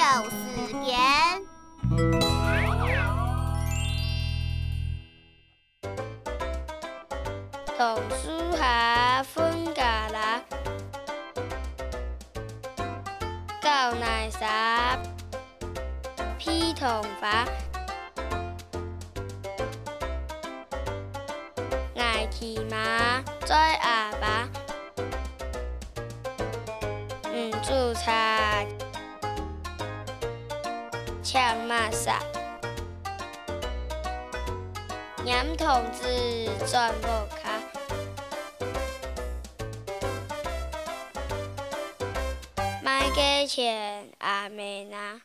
又四。读书下分，教奶茶，披头发，爱骑阿爸，唔菜。抢马杀。杨同志转不卡，卖给钱阿妹呐。